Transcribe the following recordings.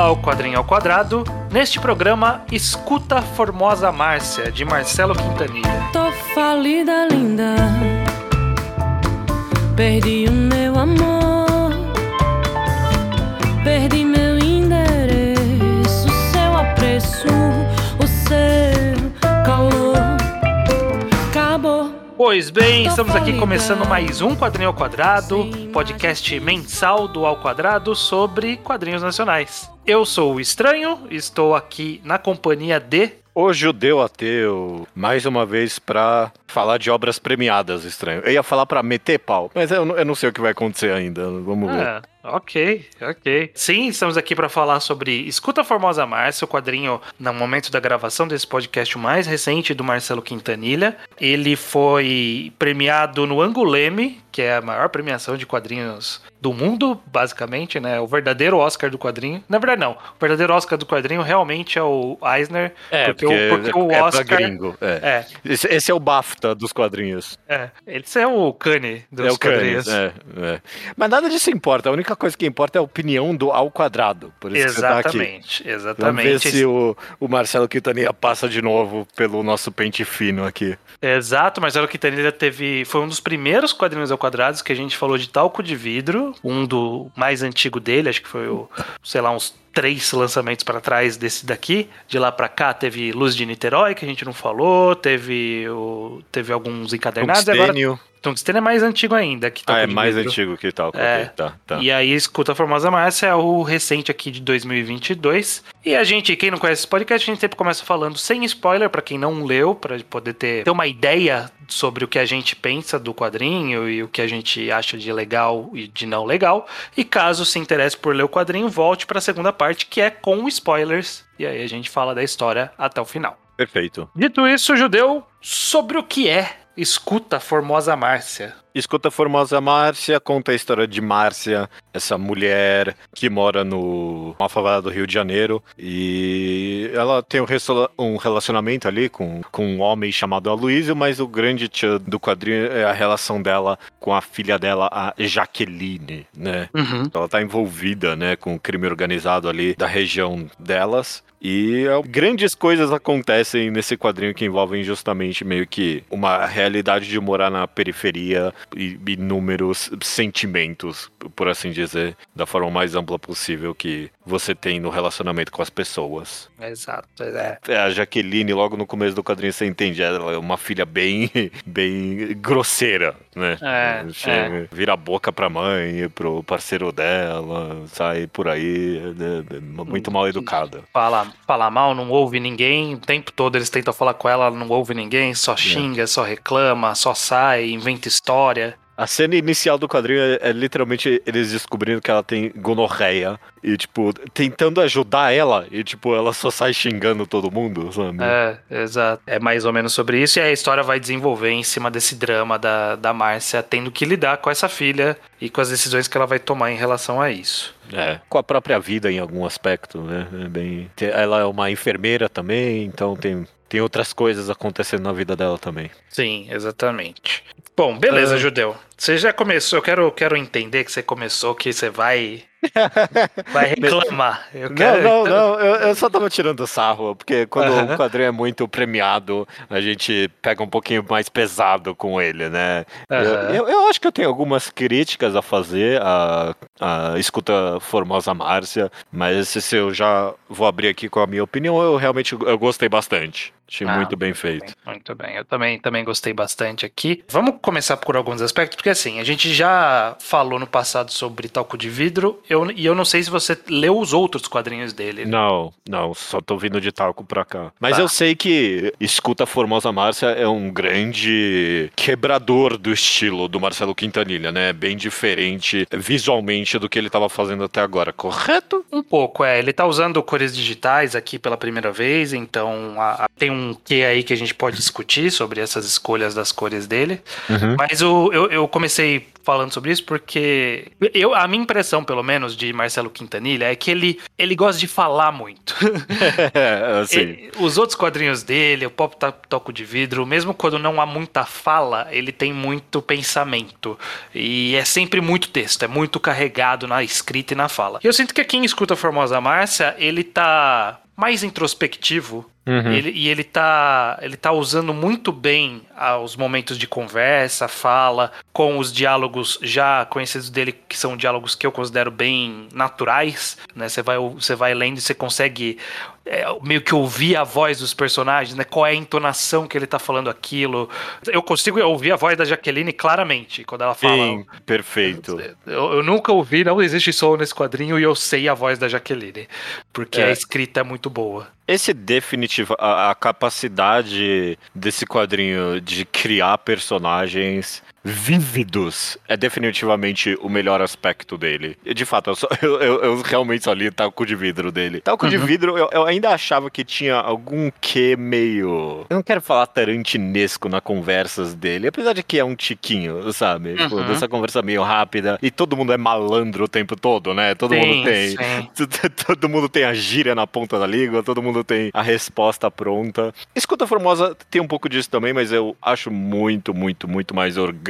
ao Quadrinho ao Quadrado. Neste programa, escuta Formosa Márcia, de Marcelo Quintanilha. Tô falida, linda. Perdi o meu amor. Pois bem, estamos aqui começando mais um Quadrinho ao Quadrado, podcast mensal do Ao Quadrado sobre quadrinhos nacionais. Eu sou o Estranho, estou aqui na companhia de. O Judeu Ateu, mais uma vez pra falar de obras premiadas, estranho. Eu ia falar pra meter pau, mas eu, eu não sei o que vai acontecer ainda. Vamos ver. Ok, ok. Sim, estamos aqui para falar sobre Escuta Formosa Márcia, o quadrinho no momento da gravação desse podcast mais recente do Marcelo Quintanilha. Ele foi premiado no Anguleme, que é a maior premiação de quadrinhos do mundo, basicamente, né? O verdadeiro Oscar do quadrinho. Na verdade, não. O verdadeiro Oscar do quadrinho realmente é o Eisner. É, porque, porque, o, porque o é Oscar. gringo. É. É, Esse, esse é o BAFTA dos quadrinhos. é. Esse é o Kanye dos é o quadrinhos. Cannes, é, é. Mas nada disso importa. A única coisa que importa é a opinião do ao quadrado. Por isso que você tá aqui. Exatamente, Vamos exatamente. ver se o, o Marcelo Quintanilha passa de novo pelo nosso pente fino aqui. Exato, Marcelo Quintanilha teve. Foi um dos primeiros quadrinhos ao quadrados que a gente falou de talco de vidro. Um do mais antigo dele, acho que foi o, sei lá, uns três lançamentos para trás desse daqui. De lá para cá teve Luz de Niterói, que a gente não falou, teve, o, teve alguns encadernados. e Agora, Tungstênio. Tungstênio é mais antigo ainda. Que Ah, Talco é mais Vidro. antigo que tal. É. Tá, tá. E aí, Escuta a Formosa Márcia é o recente aqui de 2022. E a gente, quem não conhece esse podcast, a gente sempre começa falando sem spoiler, pra quem não leu, pra poder ter, ter uma ideia sobre o que a gente pensa do quadrinho e o que a gente acha de legal e de não legal. E caso se interesse por ler o quadrinho, volte pra segunda parte, que é com spoilers. E aí a gente fala da história até o final. Perfeito. Dito isso, judeu, sobre o que é Escuta a Formosa Márcia. Escuta a Formosa Márcia, conta a história de Márcia, essa mulher que mora no uma favela do Rio de Janeiro e ela tem um relacionamento ali com, com um homem chamado Aloysio, mas o grande tchan do quadrinho é a relação dela com a filha dela, a Jaqueline, né? Uhum. Ela tá envolvida, né, com o crime organizado ali da região delas. E é, grandes coisas acontecem nesse quadrinho que envolvem justamente meio que uma realidade de morar na periferia inúmeros sentimentos, por assim dizer, da forma mais ampla possível que você tem no relacionamento com as pessoas. Exato, é. É, A Jaqueline, logo no começo do quadrinho, você entende, ela é uma filha bem, bem grosseira, né? É, Chega, Vira a boca pra mãe, pro parceiro dela, sai por aí, né, muito mal educada. fala, fala mal, não ouve ninguém. O tempo todo eles tentam falar com ela, ela não ouve ninguém, É. só xinga, só reclama, só sai, inventa história. A cena inicial do quadrinho é, é literalmente eles descobrindo que ela tem gonorreia e, tipo, tentando ajudar ela e, tipo, ela só sai xingando todo mundo, sabe? É, exato. É mais ou menos sobre isso. E a história vai desenvolver em cima desse drama da, da Márcia tendo que lidar com essa filha e com as decisões que ela vai tomar em relação a isso. É, com a própria vida em algum aspecto, né? É bem... Ela é uma enfermeira também, então tem, tem outras coisas acontecendo na vida dela também. Sim, exatamente. Bom, beleza, Ah. Judeu. Você já começou, eu quero, quero entender que você começou, que você vai, vai reclamar. Eu quero, Não, não, não, eu, eu só tava tirando sarro, porque quando Aham. o quadrinho é muito premiado, a gente pega um pouquinho mais pesado com ele, né? Eu, Aham. eu, eu acho que eu tenho algumas críticas a fazer a, a escuta Formosa Márcia, mas se eu já vou abrir aqui com a minha opinião, eu realmente eu gostei bastante. Achei Ah, muito bem feito. Muito bem, eu também, também gostei bastante aqui. Vamos começar por alguns aspectos, porque assim, a gente já falou no passado sobre talco de vidro, eu, e eu não sei se você leu os outros quadrinhos dele. Não, não, só tô vindo de talco pra cá. Mas Tá. eu sei que Escuta Formosa Márcia é um grande quebrador do estilo do Marcelo Quintanilha, né? Bem diferente visualmente do que ele tava fazendo até agora, correto? Um pouco, é. Ele tá usando cores digitais aqui pela primeira vez, então a- a- tem um que aí que a gente pode discutir sobre essas escolhas das cores dele. Mas o- eu, eu comecei falando sobre isso porque eu, a minha impressão, pelo menos, de Marcelo Quintanilha é que ele, ele gosta de falar muito. É. Ele- os outros quadrinhos dele, o Pop Toco de Vidro, mesmo quando não há muita fala, ele tem muito pensamento. E é sempre muito texto, é muito carregado na escrita e na fala. E eu sinto que aqui em Escuta Formosa Márcia, ele tá mais introspectivo. Uhum. Ele- e ele tá, ele tá usando muito bem ah, os momentos de conversa, fala, com os diálogos já conhecidos dele, que são diálogos que eu considero bem naturais, né? Você vai, você vai lendo e você consegue é, meio que ouvir a voz dos personagens, né? Qual é a entonação que ele tá falando aquilo. Eu consigo ouvir a voz da Jaqueline claramente quando ela fala. Sim, perfeito. Eu, eu nunca ouvi, não existe som nesse quadrinho e eu sei a voz da Jaqueline, porque É. a escrita é muito boa. Esse definitivo, a, a capacidade desse quadrinho de criar personagens vívidos é definitivamente o melhor aspecto dele. De fato, eu, só- eu- eu- eu realmente só li talco de vidro dele. Talco de vidro, eu, ainda achava que tinha algum quê meio. Eu não quero falar tarantinesco na conversas dele, apesar de que é um tiquinho, sabe? Tipo, Uhum. dessa conversa meio rápida. E todo mundo é malandro o tempo todo, né? Todo Sim, mundo tem. Todo mundo tem a gíria na ponta da língua, todo mundo tem a resposta pronta. Escuta Formosa tem um pouco disso também, mas eu acho muito, muito, muito mais orgânico.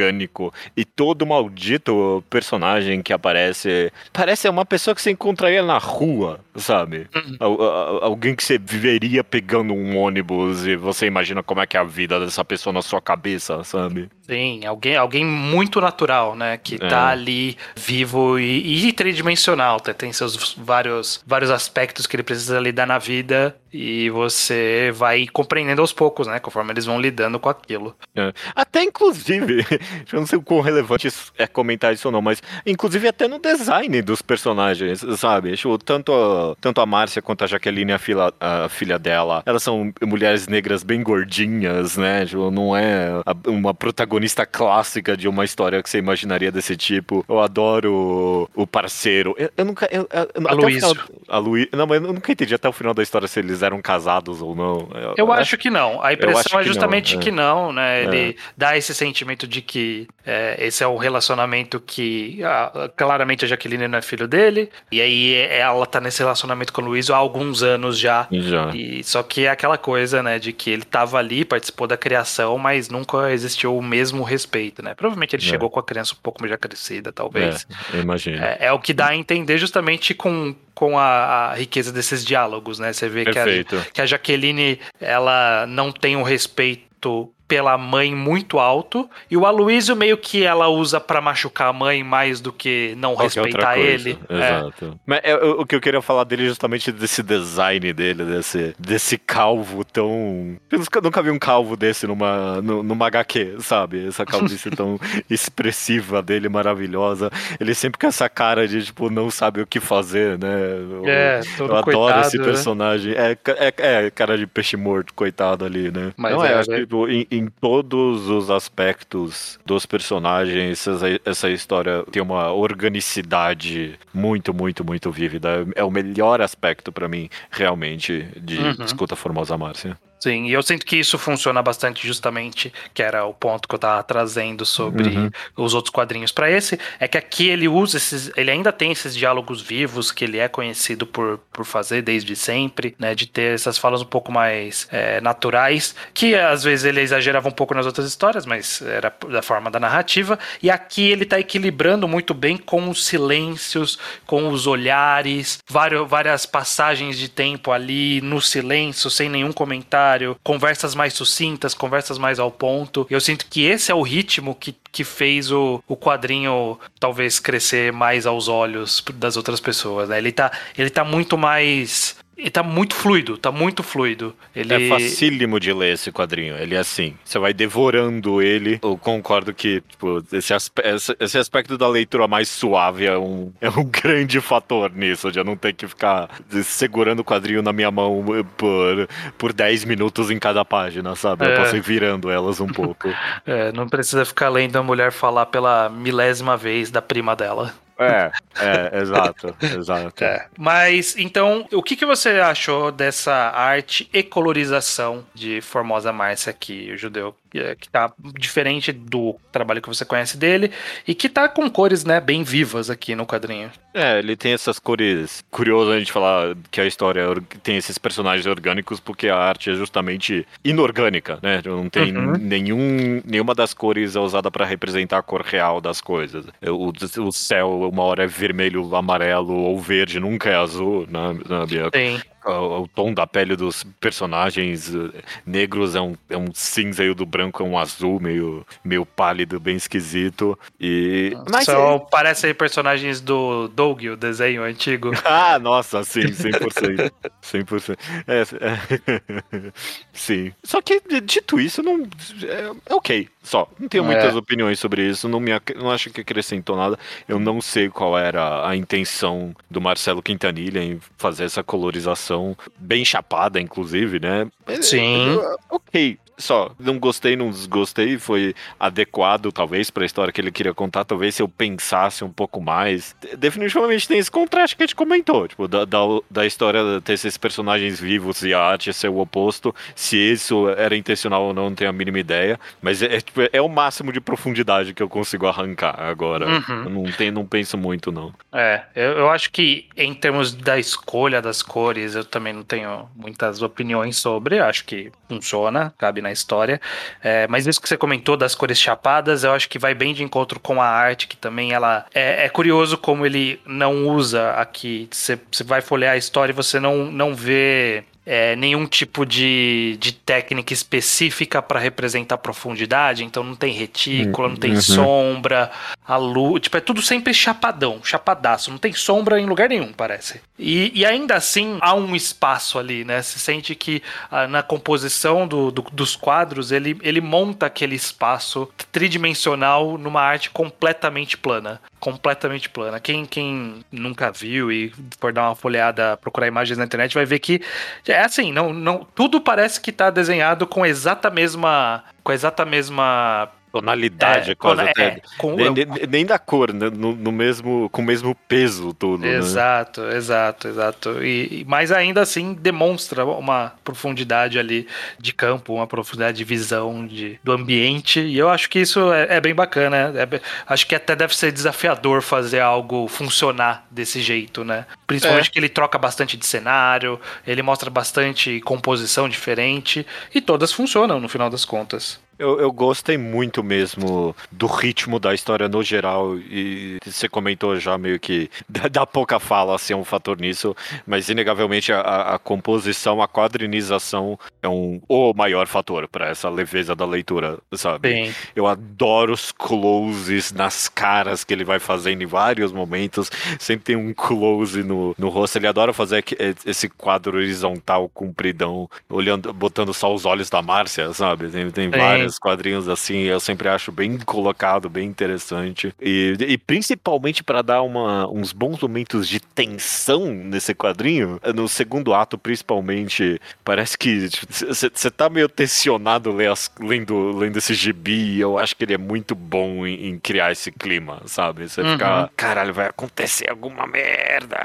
E todo maldito personagem que aparece parece uma pessoa que você encontraria na rua, sabe? Uhum. Al- al- Alguém que você viveria pegando um ônibus e você imagina como é que é a vida dessa pessoa na sua cabeça, sabe? Sim, alguém, alguém muito natural, né? Que É. tá ali vivo e, e tridimensional, tá? tem seus vários, vários aspectos que ele precisa lidar na vida e você vai compreendendo aos poucos, né? Conforme eles vão lidando com aquilo. É. Até inclusive, eu não sei o quão relevante é comentar isso ou não, mas inclusive até no design dos personagens, sabe? Tipo, tanto, a- tanto a Márcia quanto a Jaqueline, a, fila- a filha dela, elas são mulheres negras bem gordinhas, né? Tipo, não é a- uma protagonista clássica de uma história que você imaginaria desse tipo. Eu adoro o, parceiro. Eu, eu nunca. Eu, eu- Aloysio. final- a Luí- Não, mas eu nunca entendi até o final da história se eles eram casados ou não. Eu acho que não. A impressão é que não, justamente é. que não, né? Ele dá esse sentimento de que é, esse é o relacionamento que ah, claramente a Jaqueline não é filho dele. E aí ela tá nesse relacionamento com o Luiz há alguns anos já. Já. E, só que é aquela coisa, né, de que ele tava ali, participou da criação, mas nunca existiu o mesmo respeito, né? Provavelmente ele É. chegou com a criança um pouco já crescida, talvez. É, imagino. É, é o que dá a entender justamente com, com a, a riqueza desses diálogos, né? Você vê que a, que a Jaqueline, ela não tem um respeito pela mãe muito alto, e o Aloysio meio que ela usa pra machucar a mãe mais do que não Qualquer respeitar coisa. ele. É. Exato. Mas é, o que eu queria falar dele é justamente desse design dele, desse, desse calvo tão. Eu nunca, nunca vi um calvo desse numa, nu- numa HQ, sabe? Essa calvície tão expressiva dele, maravilhosa. Ele sempre com essa cara de, tipo, não sabe o que fazer, né? Eu- É, todo eu adoro coitado, esse né? personagem. É, ca- é, é cara de peixe morto, coitado ali, né? Mas não, é, é, acho né? que, tipo, em, em todos os aspectos dos personagens, essa, essa história tem uma organicidade muito, muito, muito vívida. É o melhor aspecto pra mim, realmente, de Uhum. Escuta Formosa Márcia. Sim, e eu sinto que isso funciona bastante justamente, que era o ponto que eu tava trazendo sobre Uhum. os outros quadrinhos para esse, é que aqui ele usa esses, ele ainda tem esses diálogos vivos que ele é conhecido por, por fazer desde sempre, né, de ter essas falas um pouco mais é, naturais, que às vezes ele exagerava um pouco nas outras histórias, mas era da forma da narrativa, e aqui ele tá equilibrando muito bem com os silêncios, com os olhares, vários, várias passagens de tempo ali no silêncio, sem nenhum comentário, conversas mais sucintas, conversas mais ao ponto. Eu sinto que esse é o ritmo que, que fez o, o quadrinho talvez crescer mais aos olhos das outras pessoas. Né? Ele, tá, ele tá muito mais. Ele tá muito fluido, tá muito fluido. Ele... É facílimo de ler esse quadrinho. Ele é assim. Você vai devorando ele. Eu concordo que tipo, esse, aspe- esse- aspecto da leitura mais suave é um, é um grande fator nisso, de eu não ter que ficar segurando o quadrinho na minha mão por, por 10 minutos em cada página, sabe? Eu É. posso ir virando elas um pouco. É, não precisa ficar lendo a mulher falar pela milésima vez da prima dela. É, é, exato, exato. É. Mas, então, o que, que você achou dessa arte e colorização de Formosa Márcia aqui, o judeu? É, que tá diferente do trabalho que você conhece dele e que tá com cores, né, bem vivas aqui no quadrinho. É, ele tem essas cores. Curioso a gente falar que a história tem esses personagens orgânicos, porque a arte é justamente inorgânica, né? Não tem Uhum. nenhum, nenhuma das cores é usada para representar a cor real das coisas. O, o céu, uma hora é vermelho, amarelo ou verde, nunca é azul, né? na minha Tem. O, o tom da pele dos personagens eh, negros é um, é um cinza e o do branco é um azul meio, meio pálido, bem esquisito. E. Mas Só parece aí personagens do Doug, o desenho antigo. Ah, nossa, sim, 100%. 100%. É, é. Sim. Só que, dito isso, não. É, é ok, só. Não tenho muitas É. opiniões sobre isso. Não, me, ac- não acho que acrescentou nada. Eu não sei qual era a intenção do Marcelo Quintanilha em fazer essa colorização bem chapada, inclusive, né? Sim. ok. Só, não gostei, não desgostei, foi adequado, talvez, pra história que ele queria contar. Talvez se eu pensasse um pouco mais. De- Definitivamente tem esse contraste que a gente comentou, tipo, da, da, da história ter esses personagens vivos e a arte ser o oposto. Se isso era intencional ou não, não tenho a mínima ideia. Mas é, é, tipo, é o máximo de profundidade que eu consigo arrancar agora. Uhum. Eu não, tenho, não penso muito, não. É, eu, eu acho que em termos da escolha das cores, eu também não tenho muitas opiniões sobre. Acho que funciona, cabe na história. É, mas isso que você comentou das cores chapadas, eu acho que vai bem de encontro com a arte, que também ela. É, é curioso como ele não usa aqui. Você, vai folhear a história e você não, não vê. É, nenhum tipo de, de técnica específica para representar profundidade, então não tem retícula, não tem Uhum. sombra, a luz, tipo, é tudo sempre chapadão, chapadaço, não tem sombra em lugar nenhum, parece. E, e ainda assim há um espaço ali, né? Se sente que ah, na composição do- do- dos quadros ele, ele monta aquele espaço tridimensional numa arte completamente plana. Completamente plana. Quem, quem nunca viu e for dar uma folheada, procurar imagens na internet, vai ver que é assim, não, não, tudo parece que tá desenhado com exata mesma. Com exata mesma. Tonalidade, é, quase com- até. é, com- nem, nem- nem da cor, né? No, no mesmo, com o mesmo peso tudo, né? Exato, exato, exato. E, mas ainda assim demonstra uma profundidade ali de campo, uma profundidade de visão de, do ambiente. E eu acho que isso é, é bem bacana. é be- acho que até deve ser desafiador fazer algo funcionar desse jeito, né? Principalmente É. que ele troca bastante de cenário, ele mostra bastante composição diferente e todas funcionam no final das contas. Eu, eu gostei muito mesmo do ritmo da história no geral e você comentou já meio que da, da pouca fala assim, é um fator nisso, mas inegavelmente a, a- a composição, a quadrinização é um o maior fator para essa leveza da leitura, sabe? Eu adoro os closes nas caras que ele vai fazendo em vários momentos. Sempre tem um close no, no rosto. Ele adora fazer aqui- esse quadro horizontal, compridão, olhando, botando só os olhos da Márcia, sabe? Tem, tem. Vários quadrinhos assim. Eu sempre acho bem colocado, bem interessante. E, e principalmente para dar uma, uns bons momentos de tensão nesse quadrinho. No segundo ato, principalmente, parece que você tá meio tensionado as- lendo, lendo esse gibi. e Eu acho que ele é muito bom em, em criar esse clima, sabe? Você Uhum. fica, caralho, vai acontecer alguma merda.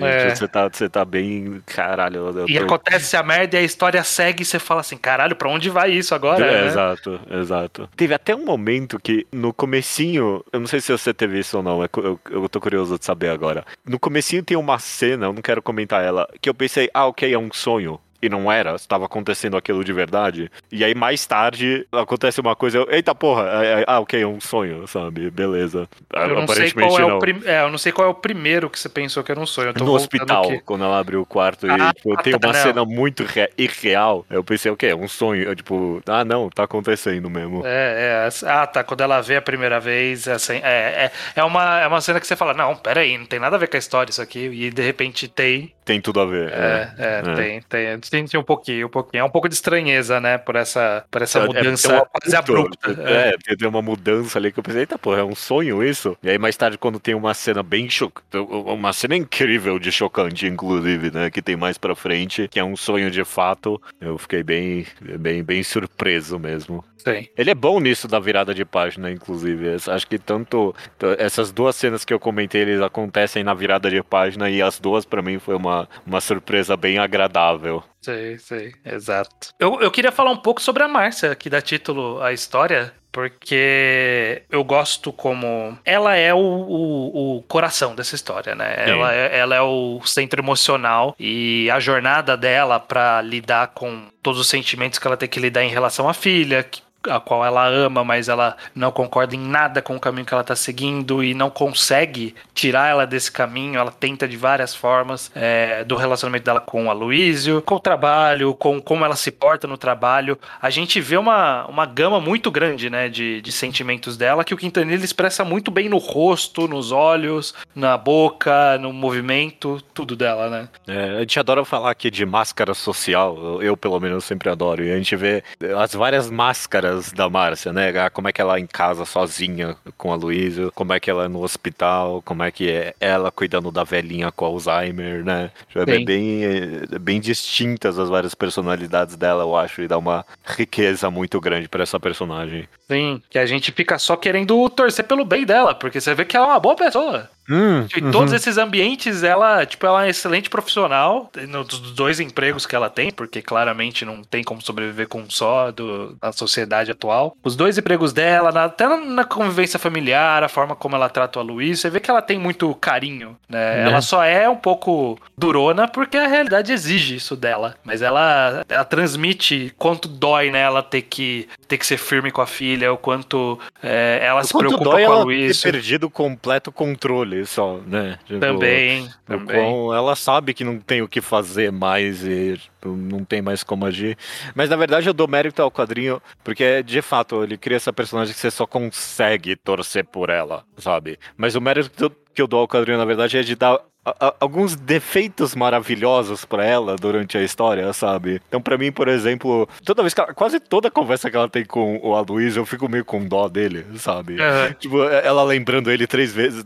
É. Você tá, você tá bem, caralho. e acontece a merda e a história segue e você fala assim, caralho, pra onde vai isso agora? É, né? Exato, exato. Teve até um momento que no comecinho, eu não sei se você teve isso ou não, é eu, eu tô curioso de saber agora. No comecinho tem uma cena, eu não quero comentar ela, que eu pensei, ah, ok, é um sonho. E não era, estava acontecendo aquilo de verdade. E aí mais tarde acontece uma coisa, eu, eita porra, é- é- ah, ok, é um sonho, sabe? Beleza. Eu não, sei qual é não. o prim... é, eu não sei qual é o primeiro que você pensou que era um sonho. No hospital, aqui. quando ela abriu o quarto e Ah, tipo, tem tá, uma não. cena muito re- irreal. Eu pensei, o quê? É um sonho? Eu, tipo, ah, não, tá acontecendo mesmo. É, é. Ah, tá. Quando ela vê a primeira vez, assim, é, é, é, uma, é uma cena que você fala, não, pera aí, não tem nada a ver com a história isso aqui. E de repente tem. Tem tudo a ver. É, é, é. tem, tem. Senti um pouquinho, um pouquinho. É um pouco de estranheza, né? Por essa, por essa É, é, mudança tem uma quase abrupta. É, é, tem uma mudança ali que eu pensei, eita porra, é um sonho isso? E aí mais tarde, quando tem uma cena bem chocante, uma cena incrível de chocante, inclusive, né, que tem mais pra frente, que é um sonho de fato, eu fiquei bem, bem, bem surpreso mesmo. Sim. Ele é bom nisso da virada de página, inclusive. Acho que tanto essas duas cenas que eu comentei, eles acontecem na virada de página e as duas pra mim foi uma uma, uma surpresa bem agradável. Sei, sei, exato. Eu, eu queria falar um pouco sobre a Márcia, que dá título à história, porque eu gosto como. Ela é o, o, o coração dessa história, né? Ela é, ela é o centro emocional e a jornada dela pra lidar com todos os sentimentos que ela tem que lidar em relação à filha, que a qual ela ama, mas ela não concorda em nada com o caminho que ela tá seguindo e não consegue tirar ela desse caminho. Ela tenta de várias formas é, do relacionamento dela com o Aloysio, com o trabalho, com como ela se porta no trabalho. A gente vê uma, uma gama muito grande, né, de, de sentimentos dela que o Quintanilha expressa muito bem no rosto, nos olhos, na boca, no movimento, tudo dela, né? É, a gente adora falar aqui de máscara social, eu, pelo menos sempre adoro, e a gente vê as várias máscaras da Márcia, né? Ah, Como é que ela é em casa sozinha com a Luísa, como é que ela é no hospital, como é que é ela cuidando da velhinha com Alzheimer, né? É Sim. bem, é bem distintas as várias personalidades dela, eu acho, e dá uma riqueza muito grande pra essa personagem. Sim, que a gente fica só querendo torcer pelo bem dela, porque você vê que ela é uma boa pessoa. Hum, Em todos esses ambientes, ela, tipo, ela é uma excelente profissional nos dois empregos que ela tem, porque claramente não tem como sobreviver com um só do, na sociedade atual. Os dois empregos dela, na- até na, convivência familiar, a forma como ela trata o Luiz, você vê que ela tem muito carinho, né? Né? Ela só é um pouco durona porque a realidade exige isso dela. Mas ela, ela transmite quanto dói nela ter que, ter que ser firme com a filha, o quanto é, ela se Quanto preocupa dói com a ela Luiz. ter perdido o completo controle só, né? Tipo, Também, o também. quão ela sabe que não tem o que fazer mais e tipo, não tem mais como agir. Mas na verdade eu dou mérito ao quadrinho, porque de fato ele cria essa personagem que você só consegue torcer por ela, sabe? Mas o mérito que eu- que eu dou ao quadrinho, na verdade, é de dar a- alguns defeitos maravilhosos pra ela durante a história, sabe? Então, pra mim, por exemplo, toda vez que ela, quase toda conversa que ela tem com o Aloysio, eu fico meio com dó dele, sabe? Aham. Tipo, ela lembrando ele três vezes.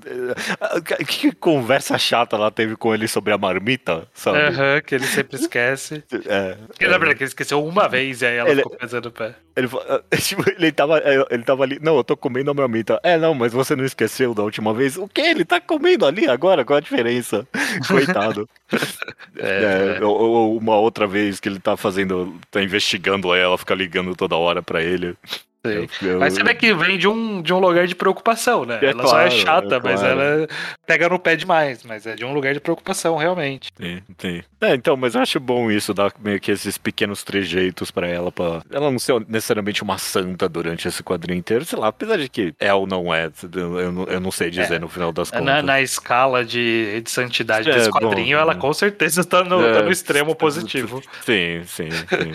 Que, que conversa chata ela teve com ele sobre a marmita, sabe? Aham, que ele sempre esquece. É, Porque, na verdade, que ele esqueceu uma vez e aí ela Ele- ficou pesando o pé. ele, tipo, ele, tava, ele tava ali. Não, eu tô comendo a marmita. É, não, mas você não esqueceu da última vez? O que? Ele tá comendo ali agora? Qual a diferença? Coitado. É, É, ou, ou uma outra vez que ele tá fazendo. tá investigando ela, fica ligando toda hora pra ele. Eu- Mas você vê que vem de um, de um lugar de preocupação, né? É ela só é claro, chata, é mas claro. ela pega no pé demais. Mas é de um lugar de preocupação, realmente. Sim, sim. É, então, mas eu acho bom isso, dar meio que esses pequenos trejeitos pra ela, pra ela não ser necessariamente uma santa durante esse quadrinho inteiro, sei lá, apesar de que é ou não é, eu não, eu não sei dizer É. no final das Na, contas. na escala de, de santidade É, desse bom, quadrinho, ela hum. com certeza tá no, tá no É, extremo positivo. Sim, sim, sim.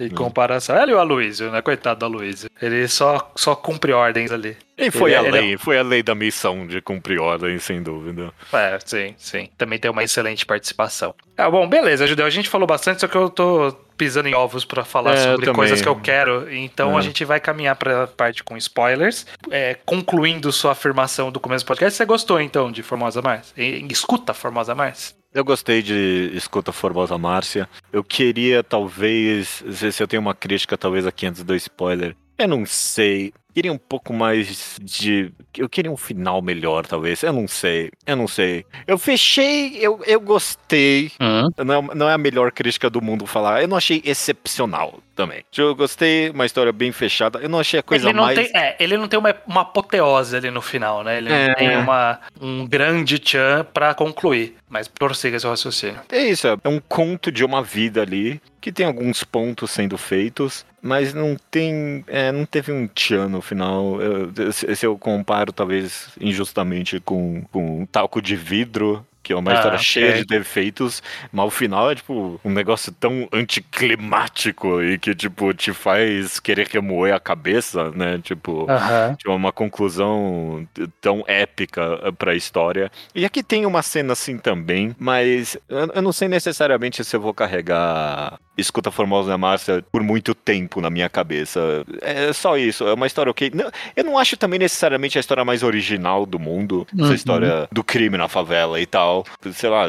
Em comparação. Ela e o Aloysio, né? Coitado do Aloysio. Ele só, só cumpre ordens ali. E foi Ele- a ele é- lei, foi a lei da missão de cumprir ordens, sem dúvida. É, sim, sim. Também tem uma excelente participação. Ah, bom, beleza, Judeu. A gente falou bastante, só que eu tô pisando em ovos pra falar É, sobre coisas que eu quero. Então É. a gente vai caminhar pra parte com spoilers. É, concluindo sua afirmação do começo do podcast, você gostou então de Formosa Mars? E- Escuta Formosa Mars? Eu gostei de Escuta Formosa Márcia. Eu queria, talvez, se se eu tenho uma crítica, talvez aqui antes do spoiler. Eu não sei. Queria um pouco mais de. Eu queria um final melhor, talvez. Eu não sei. Eu não sei. Eu fechei, eu, eu gostei. Não é, não é a melhor crítica do mundo falar. Eu não achei excepcional também. Eu gostei, uma história bem fechada. Eu não achei a coisa ele não mais. tem, é, ele não tem uma, uma apoteose ali no final, né? Ele não É. tem uma, um grande tchan pra concluir. Mas prossiga seu raciocínio. É isso, é um conto de uma vida ali, que tem alguns pontos sendo feitos, mas não tem. é, não teve um tchan no final. Eu- se, eu comparo, talvez, injustamente com, com talco de vidro. Que é uma Ah, história ok. cheia de defeitos, mas o final é tipo um negócio tão anticlimático e que tipo te faz querer remoer a cabeça, né? Tipo, Aham. tipo, uma conclusão tão épica eh, pra história. E aqui tem uma cena assim também, mas eu não sei necessariamente se eu vou carregar Escuta Formosa Márcia por muito tempo na minha cabeça. É só isso, é uma história ok. Não, eu não acho também necessariamente a história mais original do mundo, Uhum. essa história do crime na favela e tal. Sei lá,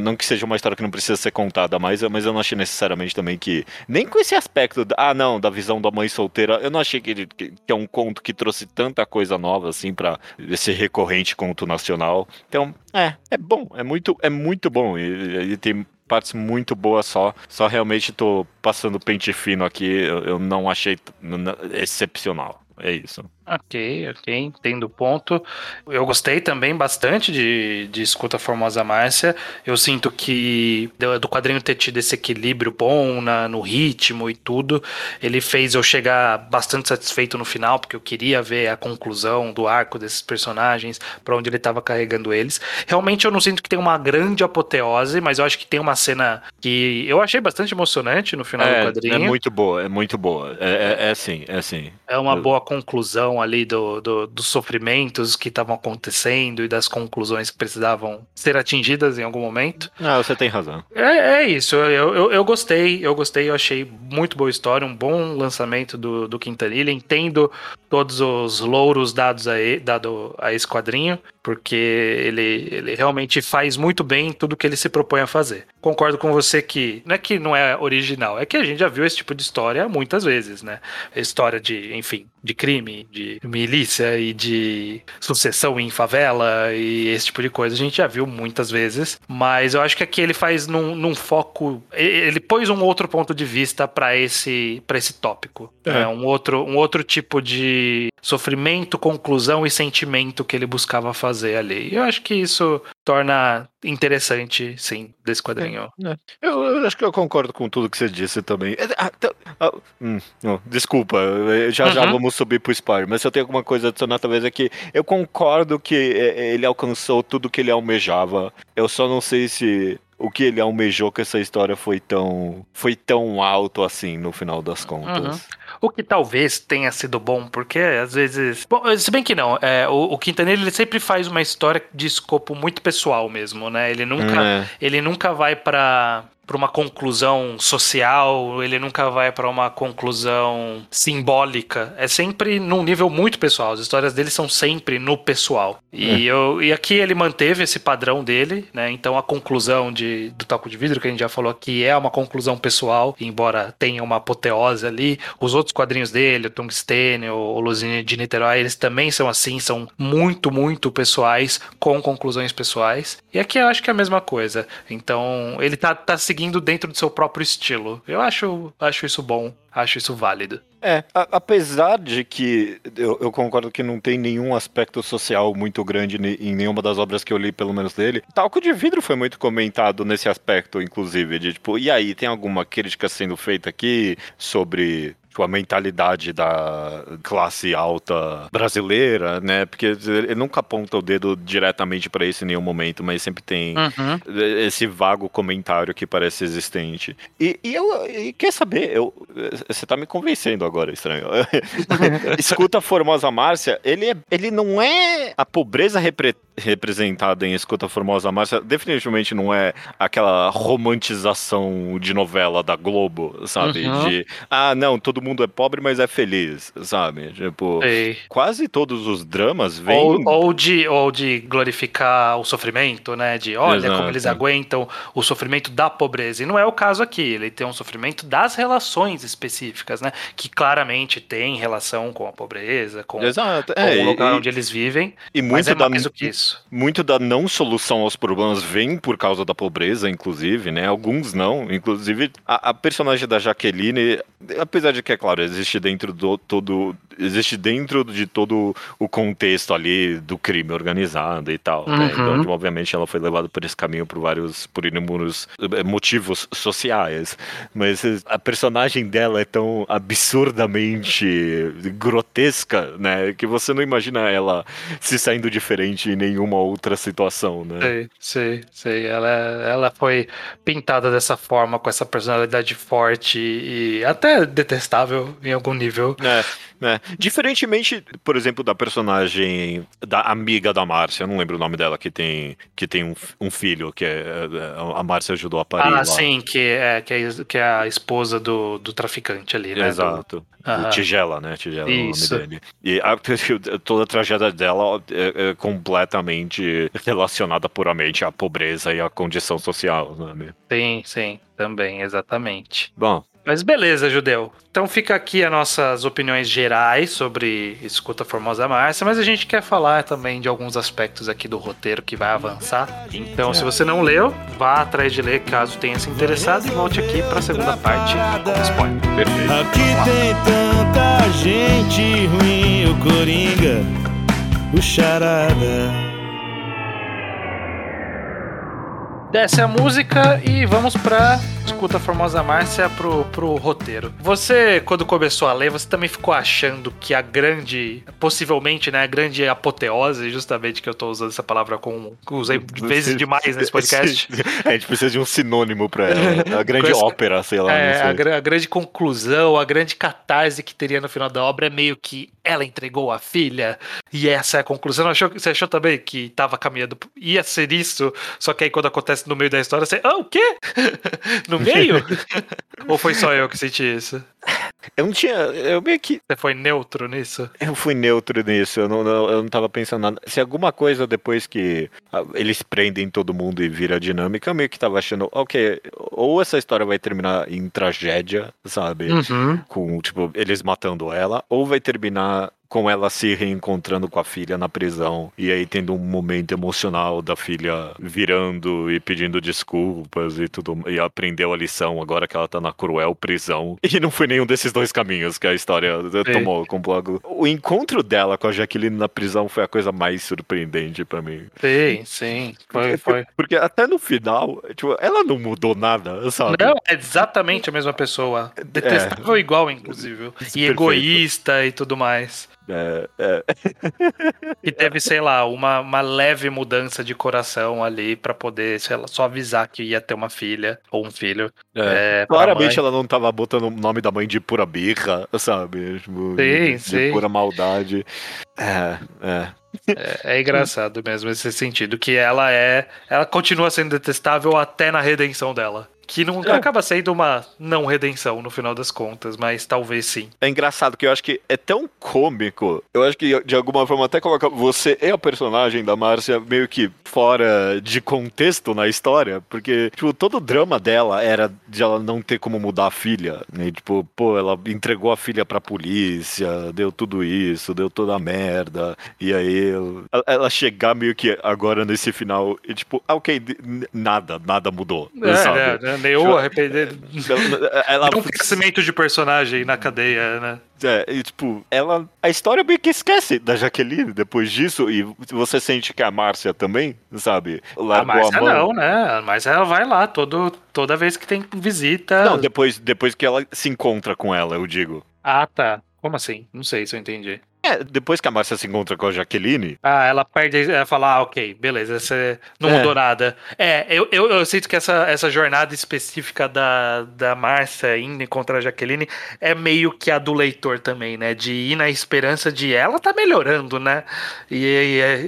não que seja uma história que não precisa ser contada mais, mas eu não achei necessariamente também que. Nem com esse aspecto, da- ah, não, da visão da mãe solteira, eu não achei que, que, que é um conto que trouxe tanta coisa nova assim pra esse recorrente conto nacional. Então, é, é bom, é muito, é muito bom. E, e tem partes muito boas só. Só realmente tô passando pente fino aqui, eu, eu não achei excepcional. É isso. Ok, ok, entendo o ponto. Eu gostei também bastante de, de Escuta Formosa Márcia. Eu sinto que do, quadrinho ter tido esse equilíbrio bom na, no ritmo e tudo, ele fez eu chegar bastante satisfeito no final, porque eu queria ver a conclusão do arco desses personagens, pra onde ele tava carregando eles. Realmente eu não sinto que tem uma grande apoteose, mas eu acho que tem uma cena que eu achei bastante emocionante no final do É, quadrinho. é muito boa, é muito boa. É, é, é assim, é assim. É uma boa conclusão ali do, do- dos sofrimentos que estavam acontecendo e das conclusões que precisavam ser atingidas em algum momento. Ah, você tem razão. É, é isso, eu, eu, eu gostei, eu gostei, eu achei muito boa história, um bom lançamento do, do Quintanilha. Entendo todos os louros dados a, dado a esse quadrinho, porque ele, ele realmente faz muito bem tudo que ele se propõe a fazer. Concordo com você que não é que não é original, é que a gente já viu esse tipo de história muitas vezes, né? História de, enfim, de crime, de milícia e de sucessão em favela e esse tipo de coisa a gente já viu muitas vezes, mas eu acho que aqui ele faz num, num foco, ele pôs um outro ponto de vista para esse para esse tópico, É. né? um outro um outro tipo de sofrimento, conclusão e sentimento que ele buscava fazer ali. Eu acho que isso torna interessante, sim, desse quadrinho. Eu, eu acho que eu concordo com tudo que você disse também. É, ah, tá- ah, hum, não, desculpa, eu- já já Uhum. vamos subir pro spoiler, mas se eu tenho alguma coisa a adicionar, talvez é que eu concordo que é, ele alcançou tudo que ele almejava. Eu só não sei se o que ele almejou com essa história foi tão foi tão alto assim no final das contas. Uhum. O que talvez tenha sido bom, porque às vezes. Bom, se bem que não, é, o, o Quintanilha ele sempre faz uma história de escopo muito pessoal mesmo, né? Ele nunca, É. ele nunca vai pra para uma conclusão social, ele nunca vai pra uma conclusão simbólica. É sempre num nível muito pessoal. As histórias dele são sempre no pessoal. E, eu, e aqui ele manteve esse padrão dele, né? Então a conclusão de, do Toco de Vidro, que a gente já falou aqui, é uma conclusão pessoal, embora tenha uma apoteose ali. Os outros quadrinhos dele, o Tungstênio, o Luzine de Niterói, eles também são assim, são muito, muito pessoais, com conclusões pessoais. E aqui eu acho que é a mesma coisa. Então, ele tá, tá seguindo dentro do seu próprio estilo. Eu acho, acho isso bom, acho isso válido. É, a- apesar de que eu, eu concordo que não tem nenhum aspecto social muito grande ne- em nenhuma das obras que eu li, pelo menos dele. Talco de Vidro foi muito comentado nesse aspecto, inclusive, de tipo, e aí, tem alguma crítica sendo feita aqui sobre tipo, a mentalidade da classe alta brasileira, né? Porque ele nunca aponta o dedo diretamente pra isso em nenhum momento, mas sempre tem Uhum. esse vago comentário que parece existente. E, e eu e quer saber, eu, você tá me convencendo agora, estranho. Escuta a Formosa Márcia, ele, é, ele não é a pobreza repre- representada em Escuta Formosa Márcia, definitivamente não é aquela romantização de novela da Globo, sabe? Uhum. De, ah, não, todo mundo é pobre, mas é feliz, sabe? Tipo, Sei. quase todos os dramas vêm... Ou, ou de, ou de glorificar o sofrimento, né? De olha Exato. como eles aguentam o sofrimento da pobreza. E não é o caso aqui. Ele tem um sofrimento das relações específicas, né? Que claramente tem relação com a pobreza, com, Exato, com é, o lugar e- onde eles vivem. e muito é da, mais do que isso. muito da não solução aos problemas vem por causa da pobreza, inclusive, né? Alguns não. Inclusive, a, a personagem da Jaqueline, apesar de que, é claro, existe dentro do todo. Existe dentro de todo o contexto ali do crime organizado e tal. né? Uhum. Então, tipo, obviamente, ela foi levada por esse caminho por vários, por inúmeros eh, motivos sociais. Mas eh, a personagem dela é tão absurdamente grotesca, né? Que você não imagina ela se saindo diferente em nenhuma outra situação, né? Sei, sei, sei. Ela, ela foi pintada dessa forma, com essa personalidade forte e até detestável em algum nível. É, né? Diferentemente, por exemplo, da personagem da amiga da Márcia, eu não lembro o nome dela, que tem, que tem um, um filho, que é, é, a Márcia ajudou a parir Ah, lá. sim, que é, que é, que é a esposa do, do traficante ali, né? Exato. Aham. O Tigela, né? Tigela Isso. é o nome dele. E a- toda a tragédia dela é, é completamente relacionada puramente à pobreza e à condição social, sabe? Sim, sim, também, exatamente. Bom, Mas beleza, Judeu. Então fica aqui as nossas opiniões gerais sobre Escuta Formosa Márcia, mas a gente quer falar também de alguns aspectos aqui do roteiro que vai avançar. Então, se você não leu, vá atrás de ler caso tenha se interessado e volte aqui para a segunda parte com spoiler. perfeito. Aqui tem tanta gente ruim, o Coringa, o Charada. Desce a música e vamos pra Escuta a Formosa Márcia pro, pro roteiro. Você, quando começou a ler, você também ficou achando que a grande, possivelmente, né, a grande apoteose, justamente que eu tô usando essa palavra com, usei vezes demais nesse podcast. É, a gente precisa de um sinônimo pra ela. A grande ópera, sei lá. É, sei. a, a grande conclusão, a grande catarse que teria no final da obra é meio que ela entregou a filha e essa é a conclusão. Achou, você achou também que tava caminhando, ia ser isso, só que aí quando acontece no meio da história, você, ah, o quê? no meio? Ou foi só eu que senti isso? Eu não tinha. Eu meio que. Você foi neutro nisso? Eu fui neutro nisso, eu não, não- eu não tava pensando nada. Se alguma coisa depois que ah, eles prendem todo mundo e vira dinâmica, eu meio que tava achando, ok, ou essa história vai terminar em tragédia, sabe? Uhum. Com, tipo, eles matando ela, ou vai terminar com ela se reencontrando com a filha na prisão e aí tendo um momento emocional da filha virando e pedindo desculpas e tudo e aprendeu a lição agora que ela tá na cruel prisão e não foi nenhum desses dois caminhos que a história Sim. tomou com o o encontro dela com a Jaqueline na prisão foi a coisa mais surpreendente pra mim Sim, sim. Foi, foi. porque até no final tipo ela não mudou nada sabe Não, é exatamente a mesma pessoa. Detestável igual, inclusive. E Perfeito. egoísta e tudo mais. É, é, E teve, sei lá, uma, uma leve mudança de coração ali pra poder, sei lá, só avisar que ia ter uma filha ou um filho. é. É, Claramente ela não tava botando o nome da mãe de pura birra, sabe? Tipo, de, de sim. pura maldade. É, é. É, é engraçado mesmo esse sentido, que ela é. Ela continua sendo detestável até na redenção dela. Que não É. acaba sendo uma não redenção no final das contas, mas talvez sim. É engraçado que eu acho que é tão cômico. Eu acho que de alguma forma até coloca você e a personagem da Márcia meio que fora de contexto na história, porque tipo, todo o drama dela era de ela não ter como mudar a filha, né? Tipo, pô, ela entregou a filha pra polícia, deu tudo isso, deu toda a merda. E aí ela- ela chegar meio que agora nesse final e tipo, ah, OK, nada, nada mudou, sabe? É, né, nenhum arrependimento. Ela, ela Não um crescimento de personagem na cadeia, né? é, e, tipo, ela. A história meio que esquece da Jaqueline depois disso, e você sente que a Márcia também, sabe? A Largou a, Márcia mão. não, né? A Márcia ela vai lá todo, toda vez que tem visita. Não, depois, depois que ela se encontra com ela, eu digo. Ah, tá. Como assim? Não sei se eu entendi. É, depois que a Márcia se encontra com a Jaqueline, Ah, ela perde, ela fala, ah, ok, beleza, você não É. mudou nada. É, eu, eu, eu sinto que essa, essa jornada específica da, da Márcia indo encontrar a Jaqueline é meio que a do leitor também, né? De ir na esperança de ela tá melhorando, né? E,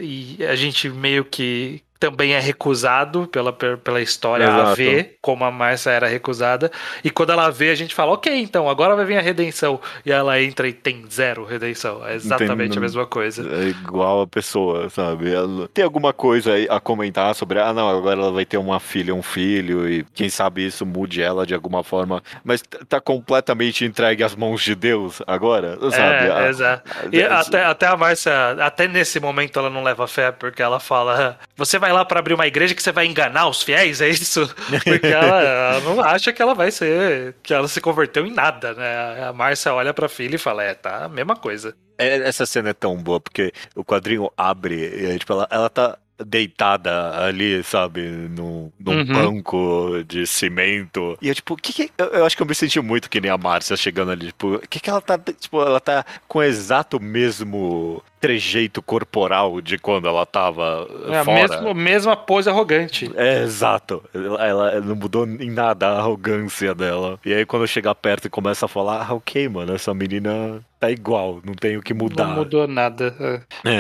e- e a gente meio que também é recusado pela, pela história a Exato. ver como a Márcia era recusada. E quando ela vê, a gente fala, ok, então agora vai vir a redenção. E ela entra e tem zero redenção. É exatamente Tem- a mesma coisa. é igual a pessoa, sabe? Ela tem alguma coisa a comentar sobre, ah, não, agora ela vai ter uma filha, um filho, e quem sabe isso mude ela de alguma forma, mas tá completamente entregue às mãos de Deus agora, sabe? É, A- exato. E a- até, até a Márcia, até nesse momento ela não leva fé, porque ela fala: Você vai lá pra abrir uma igreja que você vai enganar os fiéis, é isso? Porque ela, ela não acha que ela vai ser. que ela se converteu em nada, né? A Márcia olha pra filha e fala: É, tá a mesma coisa. É, Essa cena é tão boa, porque o quadrinho abre, e tipo, ela, ela tá deitada ali, sabe, num, num Uhum. banco de cimento. E eu, tipo, que que, eu, eu acho que eu me senti muito que nem a Márcia chegando ali, tipo, o que que ela tá, tipo, ela tá com o exato mesmo trejeito corporal de quando ela tava É a fora. mesma, mesma pose arrogante. É, exato. Ela, ela não mudou em nada a arrogância dela. E aí, quando chegar perto e começa a falar, ah, ok, mano, essa menina tá igual, não tem o que mudar. Não mudou nada. É. É,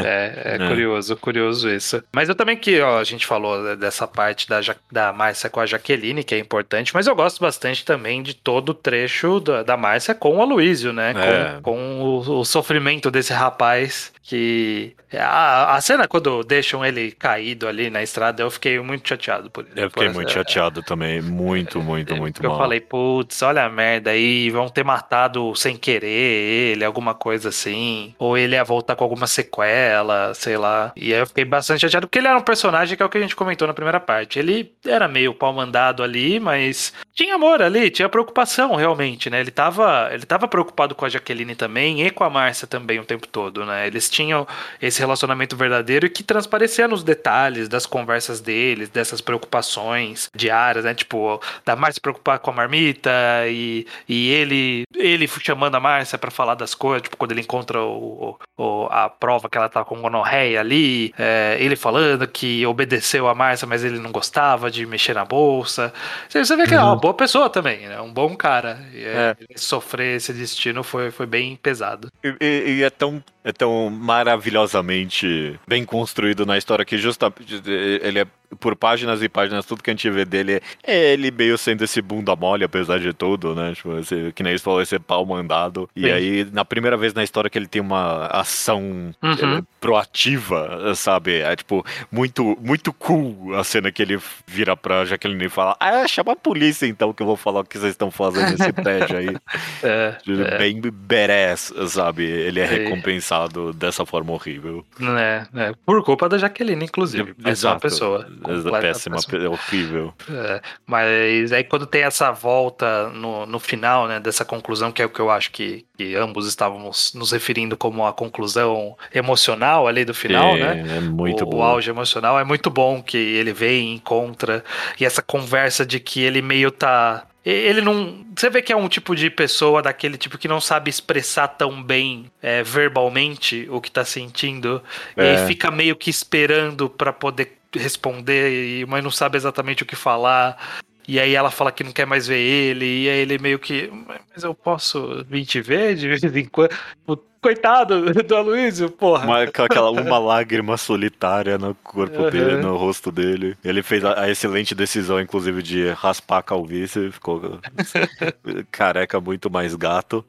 é, É. curioso, curioso isso. Mas eu também que, ó, a gente falou dessa parte da, Ja- da Márcia com a Jaqueline, que é importante, mas eu gosto bastante também de todo o trecho da, da Márcia com o Aloysio, né? É. Com, com o, o sofrimento desse rapaz que... A, a cena quando deixam ele caído ali na estrada, eu fiquei muito chateado por ele. Eu fiquei por muito essa- chateado também. Muito, muito, muito Porque mal. Eu falei, putz, olha a merda aí, vão ter matado sem querer ele, alguma coisa assim. Ou ele ia voltar com alguma sequela, sei lá. E aí eu fiquei bastante chateado, porque ele era um personagem que é o que a gente comentou na primeira parte. Ele era meio pau mandado ali, mas tinha amor ali, tinha preocupação realmente, né? Ele tava, ele tava preocupado com a Jaqueline também e com a Márcia também o tempo todo, né? Eles tinham esse relacionamento verdadeiro e que transparecia nos detalhes das conversas deles, dessas preocupações diárias, né? Tipo, da Márcia se preocupar com a marmita e, e ele ele chamando a Márcia pra falar das coisas, tipo, quando ele encontra o, o- a prova que ela tá com gonorreia ali, é, ele falando que obedeceu a Márcia, mas ele não gostava de mexer na bolsa. Você, você vê que é uma boa pessoa também, né? Um bom cara. E, é, É. Sofrer esse destino foi, foi bem pesado. E, e- e é tão, é tão maravilhosamente bem construído na história que justamente ele é por páginas e páginas, tudo que a gente vê dele é ele meio sendo esse bunda mole, apesar de tudo, né? Tipo, esse, que nem isso falou, esse pau mandado. E Sim. aí, na primeira vez na história que ele tem uma ação Uhum. eh, proativa, sabe? É tipo, muito, muito cool a cena que ele vira pra Jaqueline e fala: Ah, chama a polícia então que eu vou falar o que vocês estão fazendo nesse prédio aí. É, é, Bem badass, sabe? Ele é recompensado dessa forma horrível. né, é, por culpa da Jaqueline, inclusive. Essa Exato. pessoa. Essa completa péssima, péssima. horrível. É, mas aí quando tem essa volta no, no final, né, dessa conclusão, que é o que eu acho que, que ambos estávamos nos referindo como a conclusão emocional ali do final, é, né? É muito o, bom. o auge emocional é muito bom que ele vem, encontra, e essa conversa de que ele meio tá. Ele não. Você vê que é um tipo de pessoa daquele tipo que não sabe expressar tão bem é, verbalmente o que tá sentindo. E É. aí fica meio que esperando pra poder responder, e- mas não sabe exatamente o que falar. E aí ela fala que não quer mais ver ele, e aí ele meio que. Mas eu posso vir te ver de vez em quando. Coitado do Aloysio, porra. Uma, aquela uma lágrima solitária no corpo Uhum. dele, no rosto dele. Ele fez a, a excelente decisão, inclusive, de raspar a calvície. Ficou careca muito mais gato.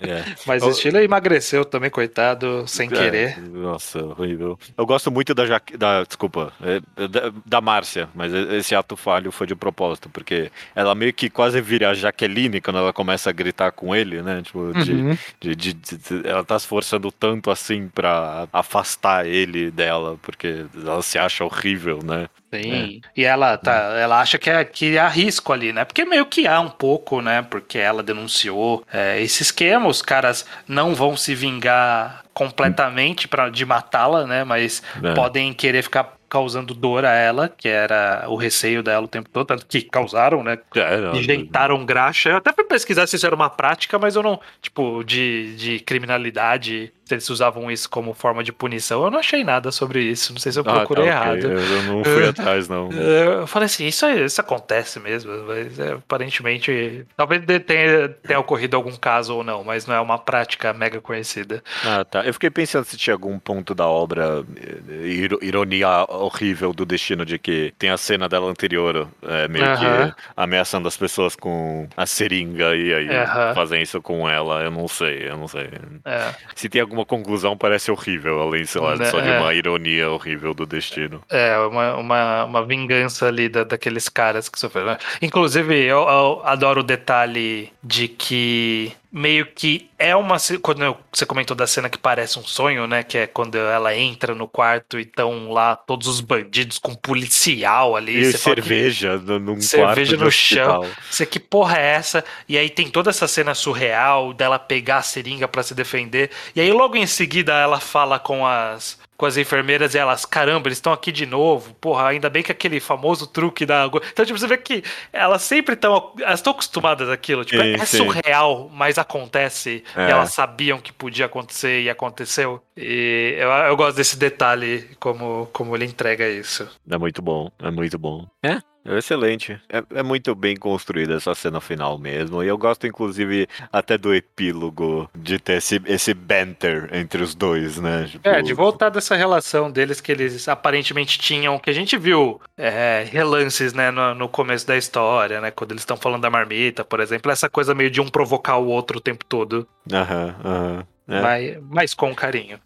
É. Mas o estilo emagreceu também, coitado, sem É, querer. Nossa, horrível. Eu gosto muito da Jaque... da Desculpa, é, da, da Márcia, mas esse ato falho foi de propósito, porque ela meio que quase vira a Jaqueline quando ela começa a gritar com ele, né? Tipo, de, Uhum. de- de- de- ela tá se forçando tanto assim pra afastar ele dela, porque ela se acha horrível, né? Sim. E ela tá, ela acha que é, que há risco ali, né? Porque meio que há um pouco, né? Porque ela denunciou é, esse esquema, os caras não vão se vingar completamente pra, de matá-la, né? Mas É. podem querer ficar causando dor a ela, que era o receio dela o tempo todo, tanto que causaram, né? É, não, Injetaram graxa. Eu até fui pesquisar se isso era uma prática, mas eu não. Tipo, de, de criminalidade, se eles usavam isso como forma de punição. Eu não achei nada sobre isso. Não sei se eu Ah, tá, procurei ok. errado. Eu, não fui atrás, não. É, Eu falei assim, isso, isso acontece mesmo, mas é, aparentemente. Talvez tenha, tenha ocorrido algum caso ou não, mas não é uma prática mega conhecida. Ah, tá. Eu fiquei pensando se tinha algum ponto da obra, eh, iro- ironia horrível do destino de que tem a cena dela anterior, é, meio que ameaçando as pessoas com a seringa e aí Aham. fazem isso com ela. Eu não sei, eu não sei. É, Se tem alguma conclusão, parece horrível, além, sei lá, Né, só de é. uma ironia horrível do destino. é uma, uma, uma vingança ali da, daqueles caras que sofreram. Inclusive, eu, eu adoro o detalhe de que meio que é uma. Quando você comentou da cena que parece um sonho, né? Que é quando ela entra no quarto e estão lá todos os bandidos com policial ali. E que- cerveja no- num Cerveja no chão. Você que porra é essa? E aí tem toda essa cena surreal dela pegar a seringa pra se defender. E aí logo em seguida ela fala com as com as enfermeiras e elas, caramba, eles estão aqui de novo. Porra, ainda bem que aquele famoso truque da água. Então, tipo, você vê que elas sempre estão. Elas estão acostumadas àquilo. Tipo, Sim, é sim. surreal, mas acontece. É. E elas sabiam que podia acontecer e aconteceu. E eu, eu gosto desse detalhe, como, como ele entrega isso. É muito bom, é muito bom. É, é excelente. É, é muito bem construída essa cena final mesmo. E eu gosto, inclusive, até do epílogo de ter esse, esse banter entre os dois, né? Tipo, É, de voltar dessa relação deles que eles aparentemente tinham, que a gente viu é, relances, né, no, no começo da história, né, quando eles estão falando da marmita, por exemplo, essa coisa meio de um provocar o outro o tempo todo, Aham, aham. É. mas, mas com carinho.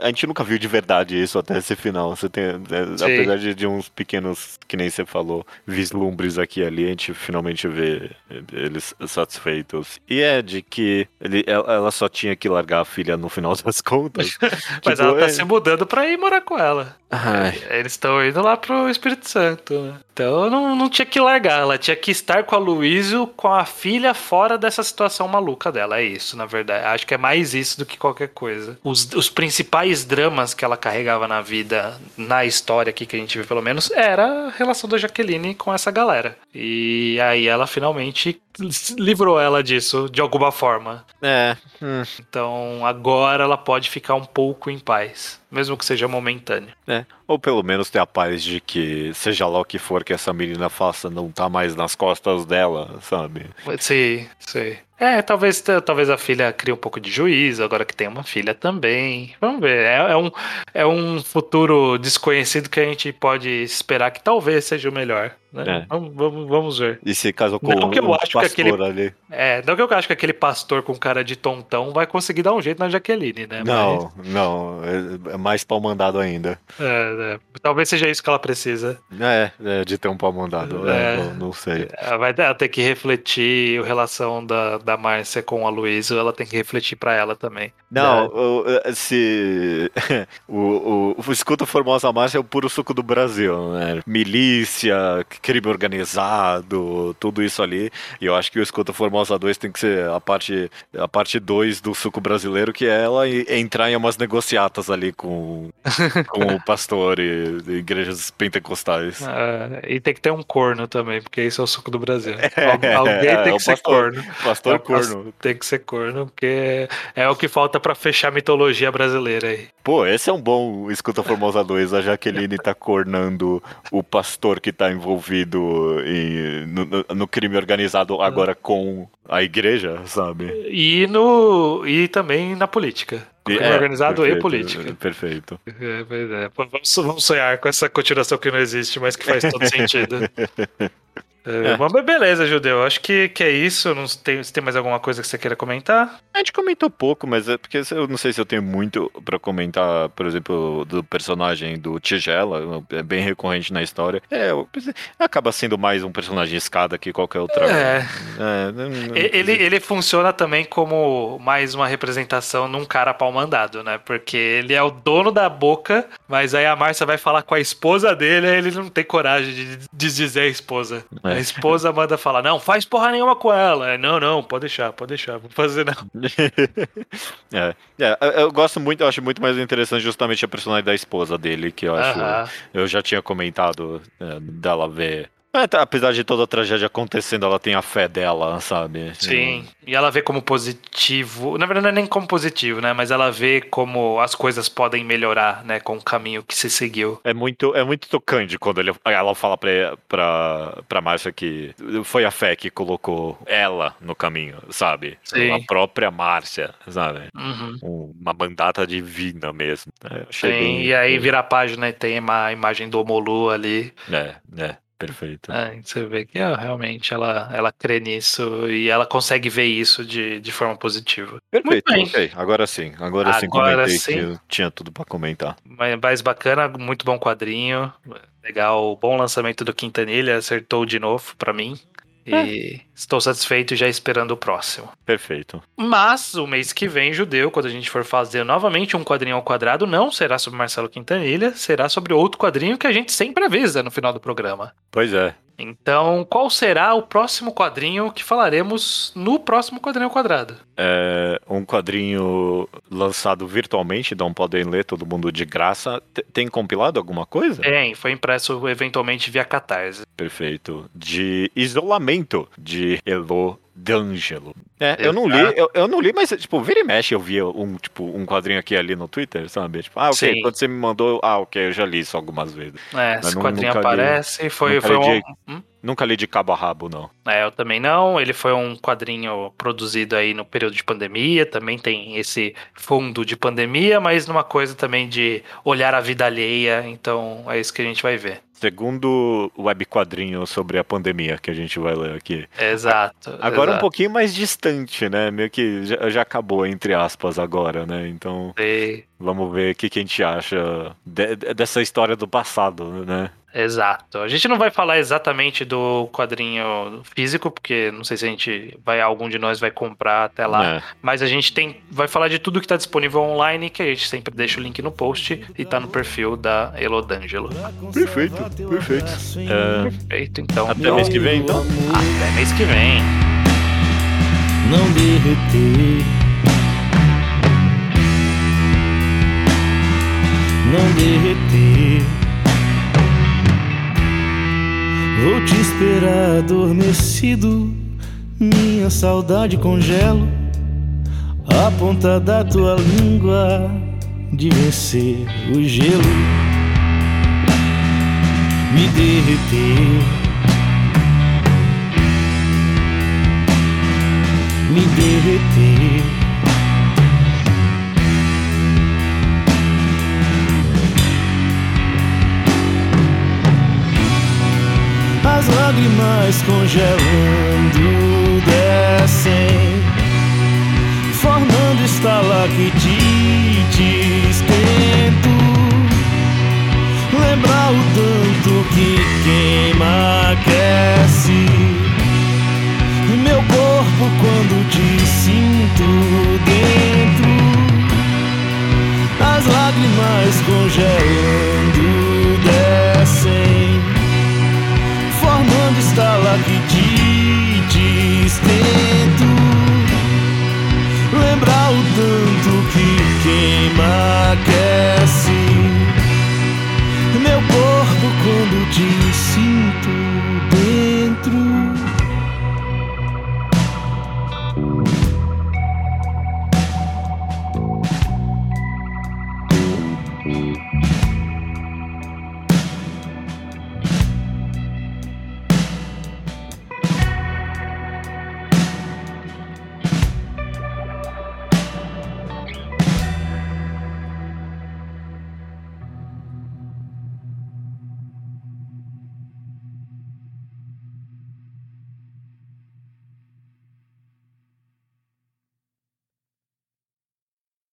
A gente nunca viu de verdade isso até esse final. Você tem, é, apesar de, de uns pequenos, que nem você falou, vislumbres aqui e ali, a gente finalmente vê eles satisfeitos. E é de que ele, ela só tinha que largar a filha no final das contas. Mas Tipo, ela tá é- se mudando pra ir morar com ela. Ai, Eles estão indo lá pro Espírito Santo, né? Então não, não tinha que largar, ela tinha que estar com a Luísio, com a filha fora dessa situação maluca dela. É isso, na verdade. Acho que é mais isso do que qualquer coisa. Os, os principais dramas que ela carregava na vida, na história aqui que a gente vê pelo menos, era a relação da Jaqueline com essa galera. E aí ela finalmente livrou ela disso de alguma forma. é. hum, Então agora ela pode ficar um pouco em paz, mesmo que seja momentâneo. é. Ou pelo menos ter a paz de que, seja lá o que for que essa menina faça, não tá mais nas costas dela, sabe? Sim, sim. É, talvez, talvez a filha crie um pouco de juízo, agora que tem uma filha também. Vamos ver. É, é um, é um futuro desconhecido que a gente pode esperar que talvez seja o melhor. Né? É. Vamos, vamos, vamos ver. E se casou com Não que eu um acho que pastor aquele- ali. É, não que eu acho que aquele pastor com cara de tontão vai conseguir dar um jeito na Jaqueline, né? Não, não, é, é mais pau mandado ainda. Mas, é, é, talvez seja isso que ela precisa. É, é de ter um pau mandado. Não, não sei. Ela vai ela ter que refletir a relação da, da Márcia com a Luísa, ela tem que refletir pra ela também. Não, o- se. o, o, o Escuta Formosa Márcia é o puro suco do Brasil, né? Milícia, crime organizado, tudo isso ali. E eu acho que o Escuta Formosa 2 tem que ser a parte a parte 2 do suco brasileiro, que é ela entrar em umas negociatas ali com, com o pastor e, e igrejas pentecostais. Ah, e tem que ter um corno também, porque isso é o suco do Brasil. Al- Alguém É, tem o que ser pastor- corno. Pastor É corno. Tem que ser corno, porque é o que falta pra fechar a mitologia brasileira aí. Pô, esse é um bom Escuta Formosa 2. A Jaqueline tá cornando o pastor que tá envolvido em- no, no- crime organizado agora com a igreja, sabe? E no e também na política. Crime É, organizado e perfeito, política. Perfeito. É, é. Vamos, vamos sonhar com essa continuação que não existe, mas que faz todo sentido. É, Mas beleza, Judeu. Acho que, que é isso. Não tem, se tem mais alguma coisa que você queira comentar? A gente comentou pouco, mas é porque eu não sei se eu tenho muito pra comentar, por exemplo, do personagem do Tigela, é bem recorrente na história. É, acaba sendo mais um personagem escada que qualquer outra. É. É, não- não- E- Ele, ele funciona também como mais uma representação num cara pau mandado, né? Porque ele é o dono da boca, mas aí a Márcia vai falar com a esposa dele, aí ele não tem coragem de desdizer a esposa. É. A esposa manda falar: não, faz porra nenhuma com ela. É, Não, não, pode deixar, pode deixar, vou fazer não. é, é, eu- gosto muito, eu acho muito mais interessante justamente a personagem da esposa dele, que eu acho. Aham. Eu já tinha comentado é, dela ver. É, tá, apesar de toda a tragédia acontecendo, ela tem a fé dela, sabe? Sim, e ela vê como positivo. Na verdade, não é nem como positivo, né? Mas ela vê como as coisas podem melhorar, né? Com o caminho que se seguiu. É muito, é muito tocante quando ele, ela fala pra, pra, pra Márcia que foi a fé que colocou ela no caminho, sabe? Sim. A própria Márcia, sabe? Uhum. Uma mandata divina mesmo. É, achei Sim, bem- e aí vira a página e tem uma imagem do Omolu ali. É, é, perfeito. É, você vê que ó, realmente ela, ela crê nisso e ela consegue ver isso de, de forma positiva. Perfeito, bem. ok. Agora sim, agora, sim Agora comentei sim. que eu tinha tudo pra comentar. Mas mais bacana, muito bom quadrinho. Legal, bom lançamento do Quintanilha, acertou de novo pra mim. E estou satisfeito e já esperando o próximo. Perfeito. Mas o mês que vem, Judeu, quando a gente for fazer novamente um quadrinho ao quadrado, não será sobre Marcelo Quintanilha, será sobre outro quadrinho que a gente sempre avisa no final do programa. Pois é. Então, qual será o próximo quadrinho que falaremos no próximo quadrinho quadrado? É um quadrinho lançado virtualmente, não podem ler todo mundo de graça. T- Tem compilado alguma coisa? Tem, foi impresso eventualmente via Catarse. Perfeito. De isolamento de Elo D'Angelo. É, eu não li, eu, eu não li, mas, tipo, vira e mexe eu via um, tipo, um quadrinho aqui ali no Twitter, sabe? Tipo, ah, ok, Sim. quando você me mandou, ah, ok, eu já li isso algumas vezes. É, Mas esse nu- quadrinho nunca li- aparece. Foi, foi um. de- Hum? Nunca li de cabo a rabo, não. É, eu também não. Ele foi um quadrinho produzido aí no período de pandemia. Também tem esse fundo de pandemia, mas numa coisa também de olhar a vida alheia. Então é isso que a gente vai ver. Segundo web quadrinho sobre a pandemia que a gente vai ler aqui. Exato. Agora um exato. pouquinho mais distante, né? Meio que já, já acabou, entre aspas, agora, né? Então E- vamos ver o que, que a gente acha de- dessa história do passado, né? Exato. A gente não vai falar exatamente do quadrinho físico, porque não sei se a gente vai, algum de nós vai comprar até lá. É. Mas a gente tem, vai falar de tudo que está disponível online, que a gente sempre deixa o link no post e tá no perfil da Elodângelo. Perfeito, perfeito. É, Perfeito, então. Até mês que vem, então? Até mês que vem. Não derreter. Não derreter. Vou te esperar adormecido. Minha saudade congelo. A ponta da tua língua de vencer o gelo. Me derreter. me derreter. As lágrimas congelando descem, formando estalactites.